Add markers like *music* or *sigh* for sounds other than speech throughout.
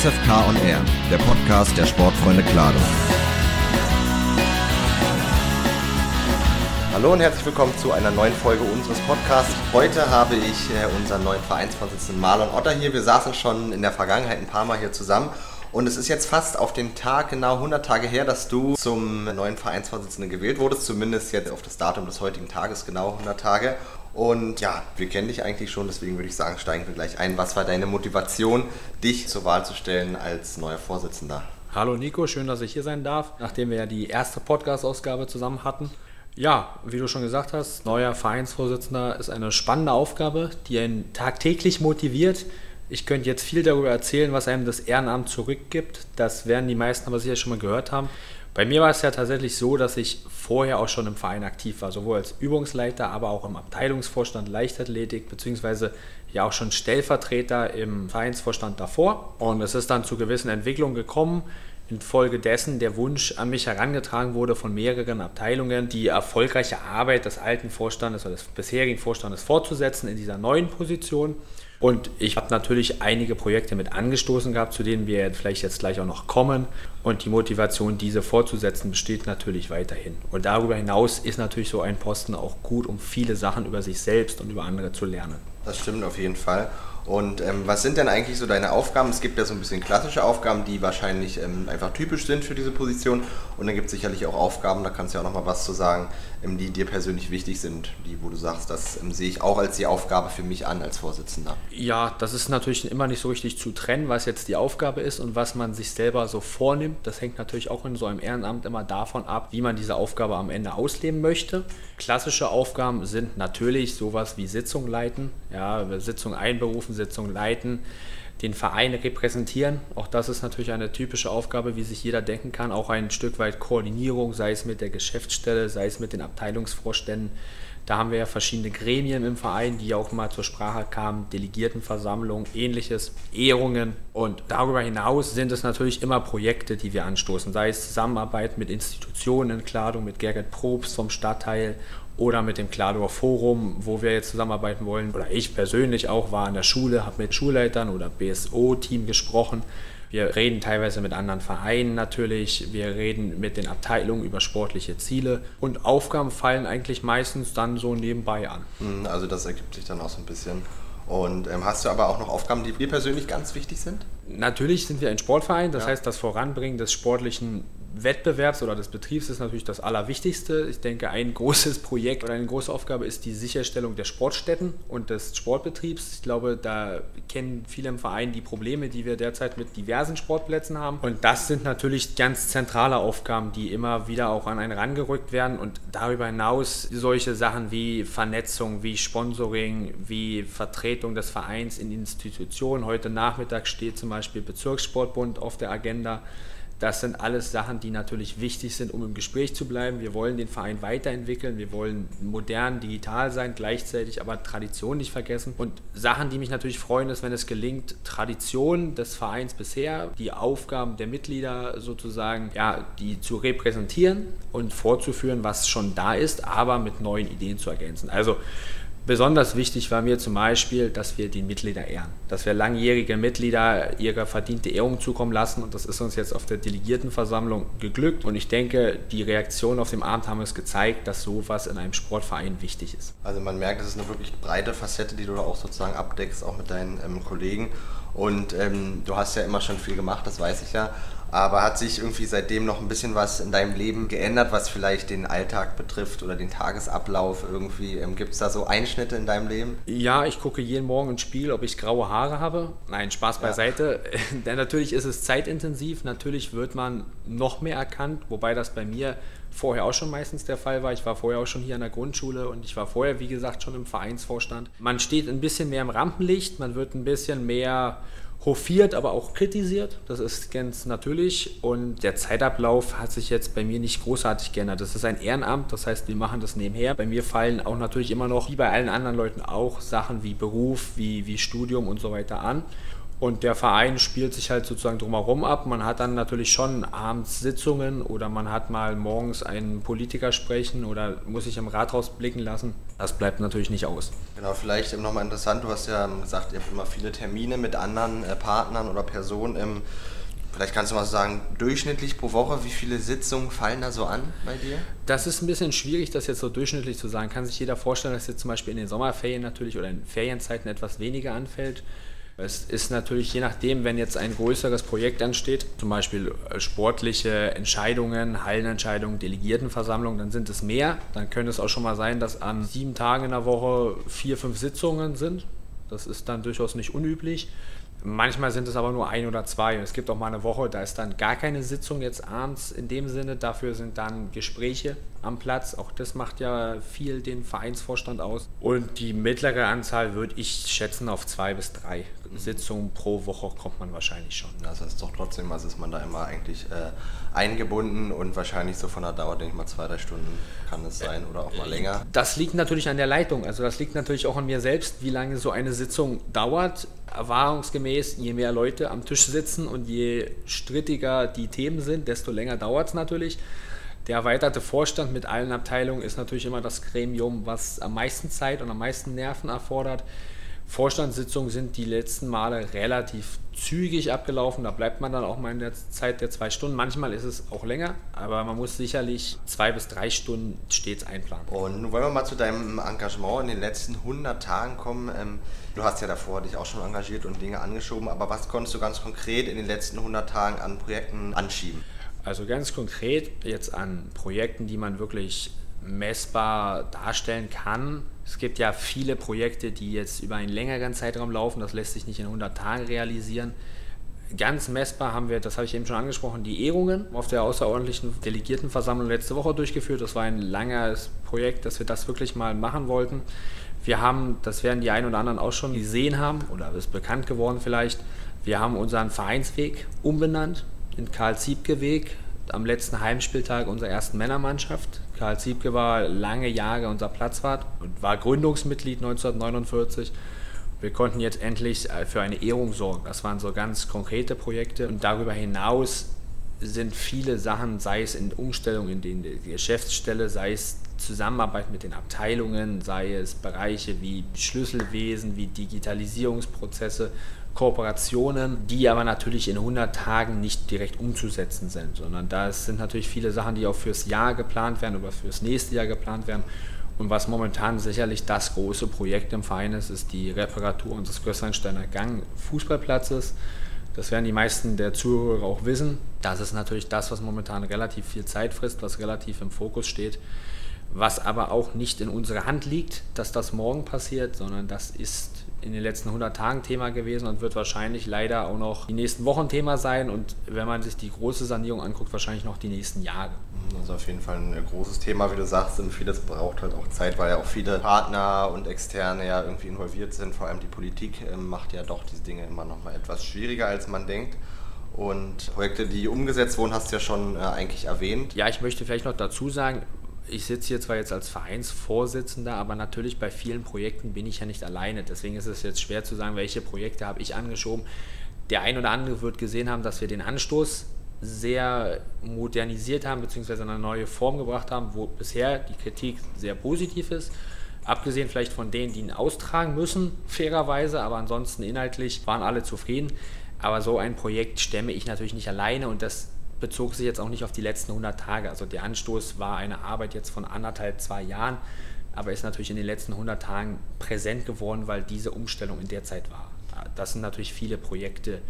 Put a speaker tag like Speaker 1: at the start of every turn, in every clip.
Speaker 1: SFK on Air, der Podcast der Sportfreunde Klado.
Speaker 2: Hallo und herzlich willkommen zu einer neuen Folge unseres Podcasts. Heute habe ich äh, unseren neuen Vereinsvorsitzenden Marlon Otter hier. Wir saßen schon in der Vergangenheit ein paar Mal hier zusammen und es ist jetzt fast auf den Tag, genau 100 Tage her, dass du zum neuen Vereinsvorsitzenden gewählt wurdest. Zumindest jetzt auf das Datum des heutigen Tages, genau 100 Tage. Und ja, wir kennen dich eigentlich schon, deswegen würde ich sagen, steigen wir gleich ein. Was war deine Motivation, dich zur Wahl zu stellen als neuer Vorsitzender?
Speaker 3: Hallo Nico, schön, dass ich hier sein darf, nachdem wir ja die erste Podcast-Ausgabe zusammen hatten. Ja, wie du schon gesagt hast, neuer Vereinsvorsitzender ist eine spannende Aufgabe, die einen tagtäglich motiviert, ich könnte jetzt viel darüber erzählen, was einem das Ehrenamt zurückgibt. Das werden die meisten aber sicher schon mal gehört haben. Bei mir war es ja tatsächlich so, dass ich vorher auch schon im Verein aktiv war, sowohl als Übungsleiter, aber auch im Abteilungsvorstand Leichtathletik, beziehungsweise ja auch schon Stellvertreter im Vereinsvorstand davor. Und es ist dann zu gewissen Entwicklungen gekommen, infolgedessen der Wunsch an mich herangetragen wurde von mehreren Abteilungen, die erfolgreiche Arbeit des alten Vorstandes oder des bisherigen Vorstandes fortzusetzen in dieser neuen Position. Und ich habe natürlich einige Projekte mit angestoßen gehabt, zu denen wir vielleicht jetzt gleich auch noch kommen. Und die Motivation, diese fortzusetzen, besteht natürlich weiterhin. Und darüber hinaus ist natürlich so ein Posten auch gut, um viele Sachen über sich selbst und über andere zu lernen.
Speaker 2: Das stimmt auf jeden Fall. Und ähm, was sind denn eigentlich so deine Aufgaben? Es gibt ja so ein bisschen klassische Aufgaben, die wahrscheinlich ähm, einfach typisch sind für diese Position. Und dann gibt es sicherlich auch Aufgaben, da kannst du ja auch noch mal was zu sagen, ähm, die dir persönlich wichtig sind, die, wo du sagst, das ähm, sehe ich auch als die Aufgabe für mich an als Vorsitzender.
Speaker 3: Ja, das ist natürlich immer nicht so richtig zu trennen, was jetzt die Aufgabe ist und was man sich selber so vornimmt. Das hängt natürlich auch in so einem Ehrenamt immer davon ab, wie man diese Aufgabe am Ende ausleben möchte. Klassische Aufgaben sind natürlich sowas wie Sitzung leiten, ja, Sitzung einberufen, Sitzung leiten, den Verein repräsentieren. Auch das ist natürlich eine typische Aufgabe, wie sich jeder denken kann. Auch ein Stück weit Koordinierung, sei es mit der Geschäftsstelle, sei es mit den Abteilungsvorständen. Da haben wir ja verschiedene Gremien im Verein, die auch mal zur Sprache kamen, Delegiertenversammlung, ähnliches, Ehrungen. Und darüber hinaus sind es natürlich immer Projekte, die wir anstoßen, sei es Zusammenarbeit mit Institutionen, Kleidung mit Gerrit Probst vom Stadtteil oder mit dem Klador Forum, wo wir jetzt zusammenarbeiten wollen. Oder ich persönlich auch war an der Schule, habe mit Schulleitern oder BSO-Team gesprochen. Wir reden teilweise mit anderen Vereinen natürlich, wir reden mit den Abteilungen über sportliche Ziele und Aufgaben fallen eigentlich meistens dann so nebenbei an.
Speaker 2: Hm, also das ergibt sich dann auch so ein bisschen. Und ähm, hast du aber auch noch Aufgaben, die dir persönlich ganz wichtig sind?
Speaker 3: Natürlich sind wir ein Sportverein, das ja. heißt, das Voranbringen des sportlichen Wettbewerbs oder des Betriebs ist natürlich das Allerwichtigste. Ich denke, ein großes Projekt oder eine große Aufgabe ist die Sicherstellung der Sportstätten und des Sportbetriebs. Ich glaube, da kennen viele im Verein die Probleme, die wir derzeit mit diversen Sportplätzen haben. Und das sind natürlich ganz zentrale Aufgaben, die immer wieder auch an einen rangerückt werden. Und darüber hinaus solche Sachen wie Vernetzung, wie Sponsoring, wie Vertretung des Vereins in Institutionen. Heute Nachmittag steht zum Beispiel Bezirkssportbund auf der Agenda. Das sind alles Sachen, die natürlich wichtig sind, um im Gespräch zu bleiben. Wir wollen den Verein weiterentwickeln, wir wollen modern, digital sein, gleichzeitig aber Tradition nicht vergessen. Und Sachen, die mich natürlich freuen, ist, wenn es gelingt, Tradition des Vereins bisher, die Aufgaben der Mitglieder sozusagen, ja, die zu repräsentieren und vorzuführen, was schon da ist, aber mit neuen Ideen zu ergänzen. Also Besonders wichtig war mir zum Beispiel, dass wir die Mitglieder ehren, dass wir langjährige Mitglieder ihre verdiente Ehrung zukommen lassen und das ist uns jetzt auf der Delegiertenversammlung geglückt und ich denke, die Reaktionen auf dem Abend haben es gezeigt, dass sowas in einem Sportverein wichtig ist.
Speaker 2: Also man merkt, es ist eine wirklich breite Facette, die du da auch sozusagen abdeckst, auch mit deinen ähm, Kollegen und ähm, du hast ja immer schon viel gemacht, das weiß ich ja. Aber hat sich irgendwie seitdem noch ein bisschen was in deinem Leben geändert, was vielleicht den Alltag betrifft oder den Tagesablauf irgendwie? Ähm, Gibt es da so Einschnitte in deinem Leben?
Speaker 3: Ja, ich gucke jeden Morgen ins Spiel, ob ich graue Haare habe. Nein, Spaß beiseite. Ja. *laughs* Denn natürlich ist es zeitintensiv. Natürlich wird man noch mehr erkannt, wobei das bei mir vorher auch schon meistens der Fall war. Ich war vorher auch schon hier an der Grundschule und ich war vorher, wie gesagt, schon im Vereinsvorstand. Man steht ein bisschen mehr im Rampenlicht, man wird ein bisschen mehr hofiert, aber auch kritisiert. Das ist ganz natürlich. Und der Zeitablauf hat sich jetzt bei mir nicht großartig geändert. Das ist ein Ehrenamt, das heißt, wir machen das nebenher. Bei mir fallen auch natürlich immer noch, wie bei allen anderen Leuten auch, Sachen wie Beruf, wie, wie Studium und so weiter an. Und der Verein spielt sich halt sozusagen drumherum ab. Man hat dann natürlich schon abends Sitzungen oder man hat mal morgens einen Politiker sprechen oder muss sich im Rathaus blicken lassen. Das bleibt natürlich nicht aus.
Speaker 2: Genau, vielleicht nochmal interessant, du hast ja gesagt, ihr habt immer viele Termine mit anderen äh, Partnern oder Personen. Vielleicht kannst du mal sagen, durchschnittlich pro Woche, wie viele Sitzungen fallen da so an bei dir?
Speaker 3: Das ist ein bisschen schwierig, das jetzt so durchschnittlich zu sagen. Kann sich jeder vorstellen, dass jetzt zum Beispiel in den Sommerferien natürlich oder in Ferienzeiten etwas weniger anfällt. Es ist natürlich je nachdem, wenn jetzt ein größeres Projekt ansteht, zum Beispiel äh, sportliche Entscheidungen, Hallenentscheidungen, Delegiertenversammlungen, dann sind es mehr. Dann könnte es auch schon mal sein, dass an sieben Tagen in der Woche vier, fünf Sitzungen sind. Das ist dann durchaus nicht unüblich. Manchmal sind es aber nur ein oder zwei. Es gibt auch mal eine Woche, da ist dann gar keine Sitzung jetzt abends in dem Sinne. Dafür sind dann Gespräche am Platz. Auch das macht ja viel den Vereinsvorstand aus. Und die mittlere Anzahl würde ich schätzen auf zwei bis drei Sitzungen pro Woche kommt man wahrscheinlich schon.
Speaker 2: Das heißt doch trotzdem, also ist man da immer eigentlich äh, eingebunden und wahrscheinlich so von der Dauer, denke ich mal, zwei, drei Stunden kann es sein oder auch mal länger.
Speaker 3: Das liegt natürlich an der Leitung. Also das liegt natürlich auch an mir selbst, wie lange so eine Sitzung dauert. Erfahrungsgemäß, je mehr Leute am Tisch sitzen und je strittiger die Themen sind, desto länger dauert es natürlich. Der erweiterte Vorstand mit allen Abteilungen ist natürlich immer das Gremium, was am meisten Zeit und am meisten Nerven erfordert. Vorstandssitzungen sind die letzten Male relativ zügig abgelaufen. Da bleibt man dann auch mal in der Zeit der zwei Stunden. Manchmal ist es auch länger, aber man muss sicherlich zwei bis drei Stunden stets einplanen.
Speaker 2: Und nun wollen wir mal zu deinem Engagement in den letzten 100 Tagen kommen. Du hast ja davor dich auch schon engagiert und Dinge angeschoben, aber was konntest du ganz konkret in den letzten 100 Tagen an Projekten anschieben?
Speaker 3: Also ganz konkret jetzt an Projekten, die man wirklich messbar darstellen kann. Es gibt ja viele Projekte, die jetzt über einen längeren Zeitraum laufen. Das lässt sich nicht in 100 Tagen realisieren. Ganz messbar haben wir, das habe ich eben schon angesprochen, die Ehrungen auf der außerordentlichen Delegiertenversammlung letzte Woche durchgeführt. Das war ein langes Projekt, dass wir das wirklich mal machen wollten. Wir haben, das werden die einen oder anderen auch schon gesehen haben oder ist bekannt geworden vielleicht, wir haben unseren Vereinsweg umbenannt in Karl-Ziebke-Weg am letzten Heimspieltag unserer ersten Männermannschaft. Karl Ziebke war lange Jahre unser Platzwart und war Gründungsmitglied 1949. Wir konnten jetzt endlich äh, für eine Ehrung sorgen. Das waren so ganz konkrete Projekte und darüber hinaus sind viele Sachen, sei es in Umstellung in die Geschäftsstelle, sei es Zusammenarbeit mit den Abteilungen, sei es Bereiche wie Schlüsselwesen, wie Digitalisierungsprozesse, Kooperationen, die aber natürlich in 100 Tagen nicht direkt umzusetzen sind, sondern da sind natürlich viele Sachen, die auch fürs Jahr geplant werden oder fürs nächste Jahr geplant werden. Und was momentan sicherlich das große Projekt im Verein ist, ist die Reparatur unseres Gössersteiner Gang Fußballplatzes. Das werden die meisten der Zuhörer auch wissen. Das ist natürlich das, was momentan relativ viel Zeit frisst, was relativ im Fokus steht was aber auch nicht in unserer Hand liegt, dass das morgen passiert, sondern das ist in den letzten 100 Tagen Thema gewesen und wird wahrscheinlich leider auch noch die nächsten Wochen Thema sein und wenn man sich die große Sanierung anguckt, wahrscheinlich noch die nächsten Jahre.
Speaker 2: Also auf jeden Fall ein großes Thema, wie du sagst, und vieles braucht halt auch Zeit, weil ja auch viele Partner und Externe ja irgendwie involviert sind. Vor allem die Politik ähm, macht ja doch diese Dinge immer noch mal etwas schwieriger, als man denkt. Und Projekte, die umgesetzt wurden, hast du ja schon äh, eigentlich erwähnt.
Speaker 3: Ja, ich möchte vielleicht noch dazu sagen, ich sitze hier zwar jetzt als Vereinsvorsitzender, aber natürlich bei vielen Projekten bin ich ja nicht alleine. Deswegen ist es jetzt schwer zu sagen, welche Projekte habe ich angeschoben. Der ein oder andere wird gesehen haben, dass wir den Anstoß sehr modernisiert haben, beziehungsweise eine neue Form gebracht haben, wo bisher die Kritik sehr positiv ist. Abgesehen vielleicht von denen, die ihn austragen müssen, *laughs* fairerweise, aber ansonsten inhaltlich waren alle zufrieden. Aber so ein Projekt stemme ich natürlich nicht alleine und das bezog sich jetzt auch nicht auf die letzten 100 Tage. Also der Anstoß war eine Arbeit jetzt von anderthalb, zwei Jahren, aber ist natürlich in den letzten 100 Tagen präsent geworden, weil diese Umstellung in der Zeit war. Das sind natürlich viele Projekte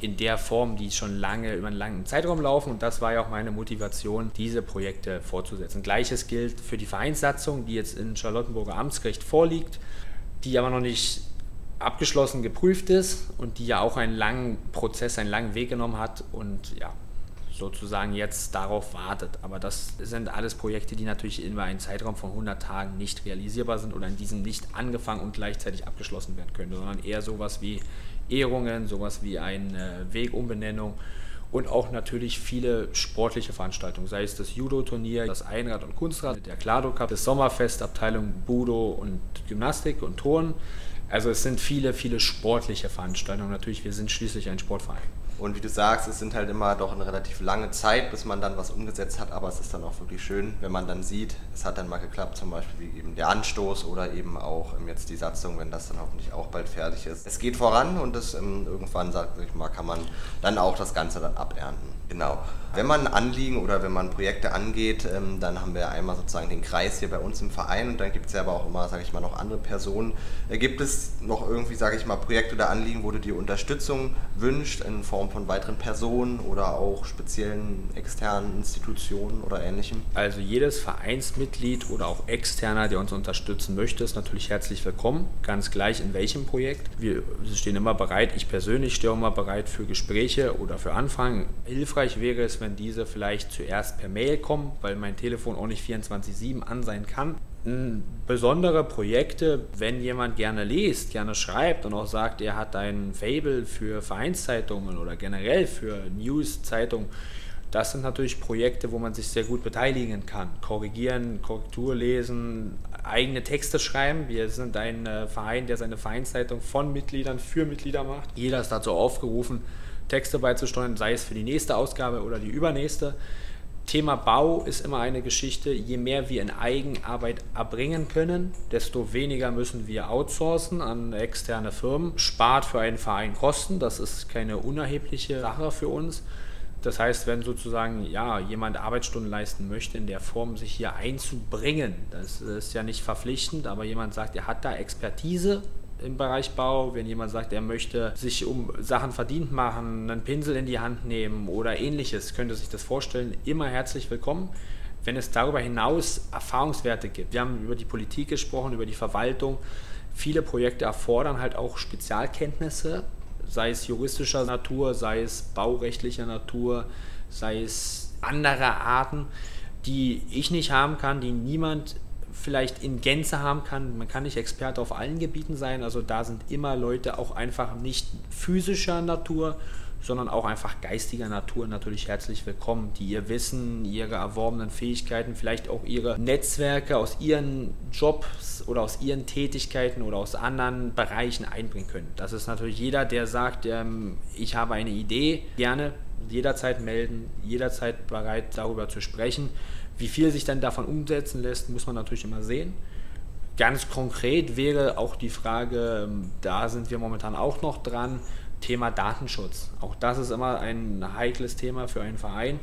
Speaker 3: in der Form, die schon lange über einen langen Zeitraum laufen und das war ja auch meine Motivation, diese Projekte fortzusetzen. Gleiches gilt für die Vereinssatzung, die jetzt in Charlottenburger Amtsgericht vorliegt, die aber noch nicht abgeschlossen geprüft ist und die ja auch einen langen Prozess, einen langen Weg genommen hat und ja, sozusagen jetzt darauf wartet. Aber das sind alles Projekte, die natürlich in einem Zeitraum von 100 Tagen nicht realisierbar sind oder in diesem nicht angefangen und gleichzeitig abgeschlossen werden können, sondern eher sowas wie Ehrungen, sowas wie eine Wegumbenennung und auch natürlich viele sportliche Veranstaltungen, sei es das Judo-Turnier, das Einrad- und Kunstrad, der Klado Cup, das Sommerfest, Abteilung Budo und Gymnastik und Turnen Also es sind viele, viele sportliche Veranstaltungen. Natürlich, wir sind schließlich ein Sportverein.
Speaker 2: Und wie du sagst, es sind halt immer doch eine relativ lange Zeit, bis man dann was umgesetzt hat, aber es ist dann auch wirklich schön, wenn man dann sieht, es hat dann mal geklappt, zum Beispiel wie eben der Anstoß oder eben auch jetzt die Satzung, wenn das dann hoffentlich auch bald fertig ist. Es geht voran und das ähm, irgendwann, sag ich mal, kann man dann auch das Ganze dann abernten. Genau. Wenn man Anliegen oder wenn man Projekte angeht, ähm, dann haben wir einmal sozusagen den Kreis hier bei uns im Verein und dann gibt es ja aber auch immer, sage ich mal, noch andere Personen. Äh, gibt es noch irgendwie, sage ich mal, Projekte oder Anliegen, wo du dir Unterstützung wünscht in Form von weiteren Personen oder auch speziellen externen Institutionen oder ähnlichem?
Speaker 3: Also jedes Vereinsmitglied oder auch externer, der uns unterstützen möchte, ist natürlich herzlich willkommen, ganz gleich in welchem Projekt. Wir stehen immer bereit, ich persönlich stehe immer bereit für Gespräche oder für Anfragen. Hilfreich wäre es, wenn wenn diese vielleicht zuerst per Mail kommen, weil mein Telefon auch nicht 24-7 an sein kann. Besondere Projekte, wenn jemand gerne liest, gerne schreibt und auch sagt, er hat ein Fable für Vereinszeitungen oder generell für News-Zeitungen, das sind natürlich Projekte, wo man sich sehr gut beteiligen kann. Korrigieren, Korrektur lesen, eigene Texte schreiben. Wir sind ein äh, Verein, der seine Vereinszeitung von Mitgliedern für Mitglieder macht. Jeder ist dazu aufgerufen, Texte beizusteuern, sei es für die nächste Ausgabe oder die übernächste. Thema Bau ist immer eine Geschichte, je mehr wir in Eigenarbeit erbringen können, desto weniger müssen wir outsourcen an externe Firmen. Spart für einen Verein Kosten, das ist keine unerhebliche Sache für uns. Das heißt, wenn sozusagen ja, jemand Arbeitsstunden leisten möchte, in der Form sich hier einzubringen, das ist ja nicht verpflichtend, aber jemand sagt, er hat da Expertise im Bereich Bau, wenn jemand sagt, er möchte sich um Sachen verdient machen, einen Pinsel in die Hand nehmen oder ähnliches, könnte sich das vorstellen, immer herzlich willkommen. Wenn es darüber hinaus Erfahrungswerte gibt, wir haben über die Politik gesprochen, über die Verwaltung, viele Projekte erfordern halt auch Spezialkenntnisse, sei es juristischer Natur, sei es baurechtlicher Natur, sei es anderer Arten, die ich nicht haben kann, die niemand vielleicht in Gänze haben kann. Man kann nicht Experte auf allen Gebieten sein, also da sind immer Leute auch einfach nicht physischer Natur, sondern auch einfach geistiger Natur natürlich herzlich willkommen, die ihr Wissen, ihre erworbenen Fähigkeiten, vielleicht auch ihre Netzwerke aus ihren Jobs oder aus ihren Tätigkeiten oder aus anderen Bereichen einbringen können. Das ist natürlich jeder, der sagt, ähm, ich habe eine Idee, gerne jederzeit melden, jederzeit bereit darüber zu sprechen. Wie viel sich dann davon umsetzen lässt, muss man natürlich immer sehen. Ganz konkret wäre auch die Frage, ähm, da sind wir momentan auch noch dran, Thema Datenschutz. Auch das ist immer ein heikles Thema für einen Verein.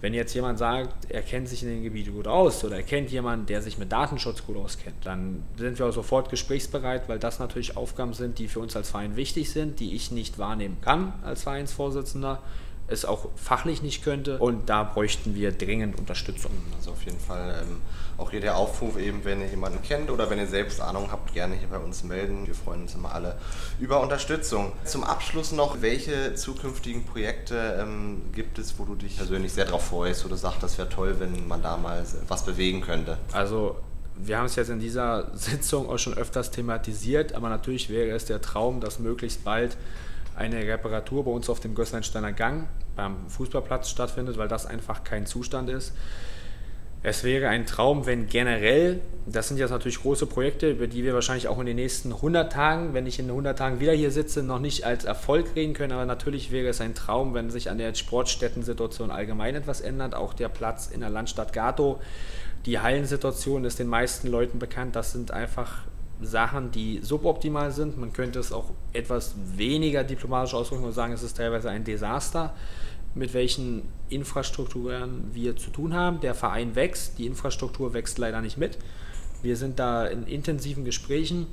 Speaker 3: Wenn jetzt jemand sagt, er kennt sich in dem Gebiet gut aus oder er kennt jemanden, der sich mit Datenschutz gut auskennt, dann sind wir auch sofort gesprächsbereit, weil das natürlich Aufgaben sind, die für uns als Verein wichtig sind, die ich nicht wahrnehmen kann als Vereinsvorsitzender es auch fachlich nicht könnte. Und da bräuchten wir dringend Unterstützung.
Speaker 2: Also auf jeden Fall ähm, auch hier der Aufruf eben, wenn ihr jemanden kennt oder wenn ihr selbst Ahnung habt, gerne hier bei uns melden. Wir freuen uns immer alle über Unterstützung. Zum Abschluss noch, welche zukünftigen Projekte ähm, gibt es, wo du dich persönlich sehr darauf freust, du sagst, das wäre toll, wenn man da mal was bewegen könnte?
Speaker 3: Also wir haben es jetzt in dieser *laughs* Sitzung auch schon öfters thematisiert, aber natürlich wäre es der Traum, dass möglichst bald eine Reparatur bei uns auf dem Gößleinsteiner Gang beim Fußballplatz stattfindet, weil das einfach kein Zustand ist. Es wäre ein Traum, wenn generell, das sind jetzt natürlich große Projekte, über die wir wahrscheinlich auch in den nächsten 100 Tagen, wenn ich in 100 Tagen wieder hier sitze, noch nicht als Erfolg reden können, aber natürlich wäre es ein Traum, wenn sich an der Sportstättensituation allgemein etwas ändert. Auch der Platz in der Landstadt Gato, die Hallensituation ist den meisten Leuten bekannt, das sind einfach Sachen, die suboptimal sind. Man könnte es auch etwas weniger diplomatisch ausdrücken und sagen, es ist teilweise ein Desaster, mit welchen Infrastrukturen wir zu tun haben. Der Verein wächst, die Infrastruktur wächst leider nicht mit. Wir sind da in intensiven Gesprächen.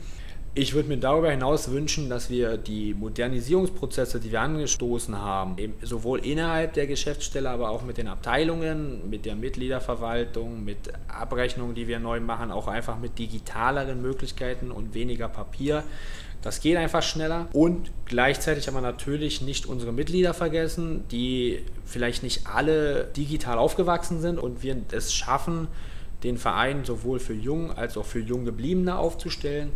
Speaker 3: Ich würde mir darüber hinaus wünschen, dass wir die Modernisierungsprozesse, die wir angestoßen haben, sowohl innerhalb der Geschäftsstelle, aber auch mit den Abteilungen, mit der Mitgliederverwaltung, mit Abrechnungen, die wir neu machen, auch einfach mit digitaleren Möglichkeiten und weniger Papier. Das geht einfach schneller und gleichzeitig haben wir natürlich nicht unsere Mitglieder vergessen, die vielleicht nicht alle digital aufgewachsen sind und wir es schaffen, den Verein sowohl für jung als auch für jung gebliebene aufzustellen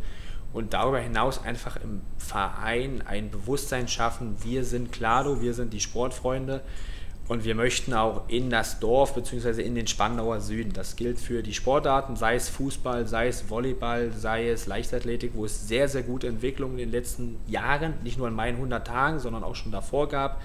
Speaker 3: und darüber hinaus einfach im Verein ein Bewusstsein schaffen, wir sind Klado, wir sind die Sportfreunde Und wir möchten auch in das Dorf bzw. in den Spandauer Süden. Das gilt für die Sportarten, sei es Fußball, sei es Volleyball, sei es Leichtathletik, wo es sehr, sehr gute Entwicklungen in den letzten Jahren, nicht nur in meinen 100 Tagen, sondern auch schon davor gab.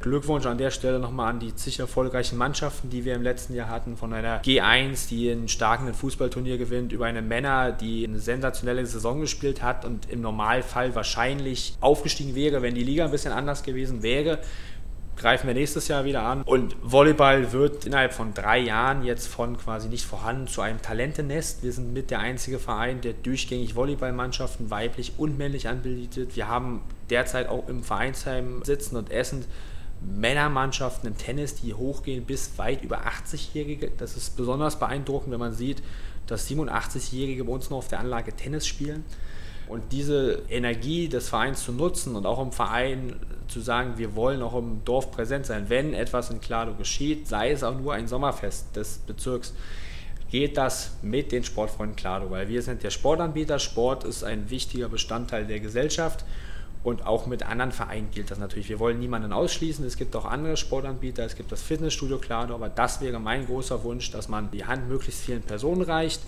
Speaker 3: Glückwunsch an der Stelle nochmal an die sicher erfolgreichen Mannschaften, die wir im letzten Jahr hatten. Von einer G1, die einen starken Fußballturnier gewinnt, über eine Männer, die eine sensationelle Saison gespielt hat und im Normalfall wahrscheinlich aufgestiegen wäre, wenn die Liga ein bisschen anders gewesen wäre greifen wir nächstes Jahr wieder an. Und Volleyball wird innerhalb von drei Jahren jetzt von quasi nicht vorhanden zu einem Talentenest. Wir sind mit der einzige Verein, der durchgängig Volleyballmannschaften weiblich und männlich anbietet. Wir haben derzeit auch im Vereinsheim sitzen und essen Männermannschaften im Tennis, die hochgehen bis weit über 80-Jährige. Das ist besonders beeindruckend, wenn man sieht, dass 87-Jährige bei uns noch auf der Anlage Tennis spielen. Und diese Energie des Vereins zu nutzen und auch im Verein zu sagen, wir wollen auch im Dorf präsent sein, wenn etwas in Klado geschieht, sei es auch nur ein Sommerfest des Bezirks, geht das mit den Sportfreunden Klado, weil wir sind der Sportanbieter, Sport ist ein wichtiger Bestandteil der Gesellschaft und auch mit anderen Vereinen gilt das natürlich. Wir wollen niemanden ausschließen. Es gibt auch andere Sportanbieter. Es gibt das Fitnessstudio Klado. Aber das wäre mein großer Wunsch, dass man die Hand möglichst vielen Personen reicht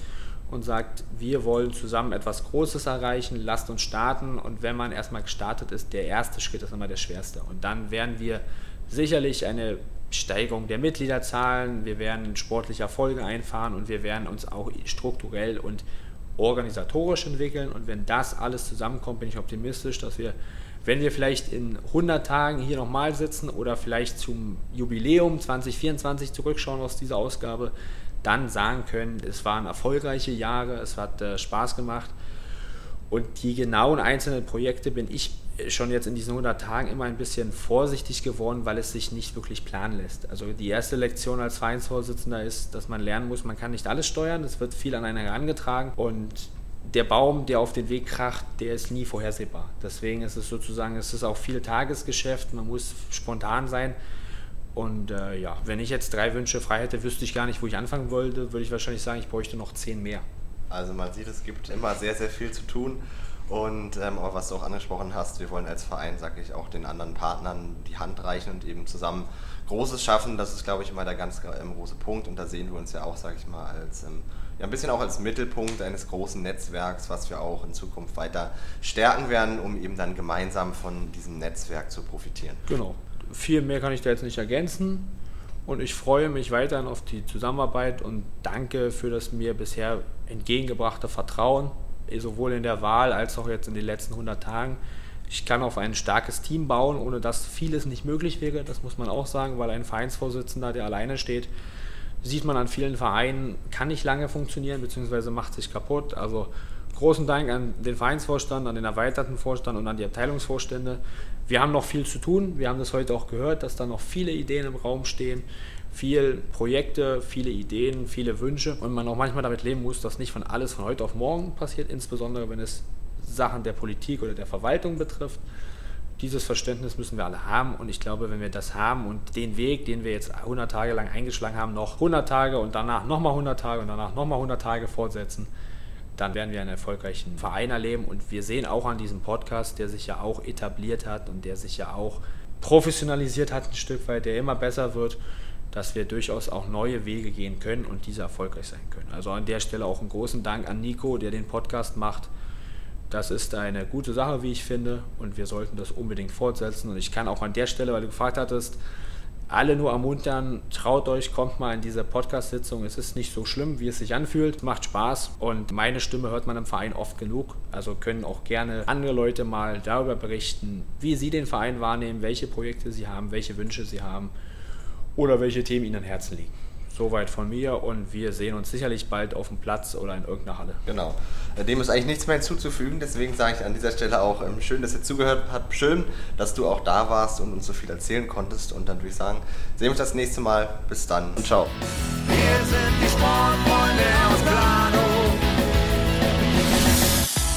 Speaker 3: und sagt, wir wollen zusammen etwas Großes erreichen, lasst uns starten. Und wenn man erstmal gestartet ist, der erste Schritt ist immer der schwerste. Und dann werden wir sicherlich eine Steigerung der Mitgliederzahlen, wir werden sportliche Erfolge einfahren und wir werden uns auch strukturell und organisatorisch entwickeln. Und wenn das alles zusammenkommt, bin ich optimistisch, dass wir, wenn wir vielleicht in 100 Tagen hier nochmal sitzen oder vielleicht zum Jubiläum 2024 zurückschauen aus dieser Ausgabe, dann sagen können, es waren erfolgreiche Jahre, es hat äh, Spaß gemacht. Und die genauen einzelnen Projekte bin ich schon jetzt in diesen 100 Tagen immer ein bisschen vorsichtig geworden, weil es sich nicht wirklich planen lässt. Also die erste Lektion als Vereinsvorsitzender ist, dass man lernen muss, man kann nicht alles steuern, es wird viel an einen herangetragen und der Baum, der auf den Weg kracht, der ist nie vorhersehbar. Deswegen ist es sozusagen, es ist auch viel Tagesgeschäft, man muss spontan sein. Und äh, ja, wenn ich jetzt drei Wünsche frei hätte, wüsste ich gar nicht, wo ich anfangen wollte, würde ich wahrscheinlich sagen, ich bräuchte noch zehn mehr.
Speaker 2: Also man sieht, es gibt immer sehr, sehr viel zu tun. Und ähm, aber was du auch angesprochen hast, wir wollen als Verein, sage ich, auch den anderen Partnern die Hand reichen und eben zusammen Großes schaffen. Das ist, glaube ich, immer der ganz ähm, große Punkt. Und da sehen wir uns ja auch, sage ich mal, als ähm, ja, ein bisschen auch als Mittelpunkt eines großen Netzwerks, was wir auch in Zukunft weiter stärken werden, um eben dann gemeinsam von diesem Netzwerk zu profitieren.
Speaker 3: Genau. Viel mehr kann ich da jetzt nicht ergänzen. Und ich freue mich weiterhin auf die Zusammenarbeit und danke für das mir bisher entgegengebrachte Vertrauen, sowohl in der Wahl als auch jetzt in den letzten 100 Tagen. Ich kann auf ein starkes Team bauen, ohne dass vieles nicht möglich wäre. Das muss man auch sagen, weil ein Vereinsvorsitzender, der alleine steht, sieht man an vielen Vereinen, kann nicht lange funktionieren, beziehungsweise macht sich kaputt. Also großen Dank an den Vereinsvorstand, an den erweiterten Vorstand und an die Abteilungsvorstände. Wir haben noch viel zu tun. Wir haben das heute auch gehört, dass da noch viele Ideen im Raum stehen, viele Projekte, viele Ideen, viele Wünsche und man auch manchmal damit leben muss, dass nicht von alles von heute auf morgen passiert, insbesondere wenn es Sachen der Politik oder der Verwaltung betrifft. Dieses Verständnis müssen wir alle haben und ich glaube, wenn wir das haben und den Weg, den wir jetzt 100 Tage lang eingeschlagen haben, noch 100 Tage und danach nochmal 100 Tage und danach nochmal 100 Tage fortsetzen, dann werden wir einen erfolgreichen Verein erleben. Und wir sehen auch an diesem Podcast, der sich ja auch etabliert hat und der sich ja auch professionalisiert hat, ein Stück weit, der immer besser wird, dass wir durchaus auch neue Wege gehen können und diese erfolgreich sein können. Also an der Stelle auch einen großen Dank an Nico, der den Podcast macht. Das ist eine gute Sache, wie ich finde, und wir sollten das unbedingt fortsetzen. Und ich kann auch an der Stelle, weil du gefragt hattest, alle nur ermuntern, traut euch, kommt mal in diese Podcast-Sitzung. Es ist nicht so schlimm, wie es sich anfühlt, macht Spaß und meine Stimme hört man im Verein oft genug. Also können auch gerne andere Leute mal darüber berichten, wie sie den Verein wahrnehmen, welche Projekte sie haben, welche Wünsche sie haben oder welche Themen ihnen am Herzen liegen. Soweit von mir und wir sehen uns sicherlich bald auf dem Platz oder in irgendeiner Halle.
Speaker 2: Genau. Dem ist eigentlich nichts mehr hinzuzufügen, deswegen sage ich an dieser Stelle auch ähm, schön, dass ihr zugehört habt. Schön, dass du auch da warst und uns so viel erzählen konntest. Und dann würde ich sagen, sehen wir uns das nächste Mal. Bis dann und ciao. Wir sind die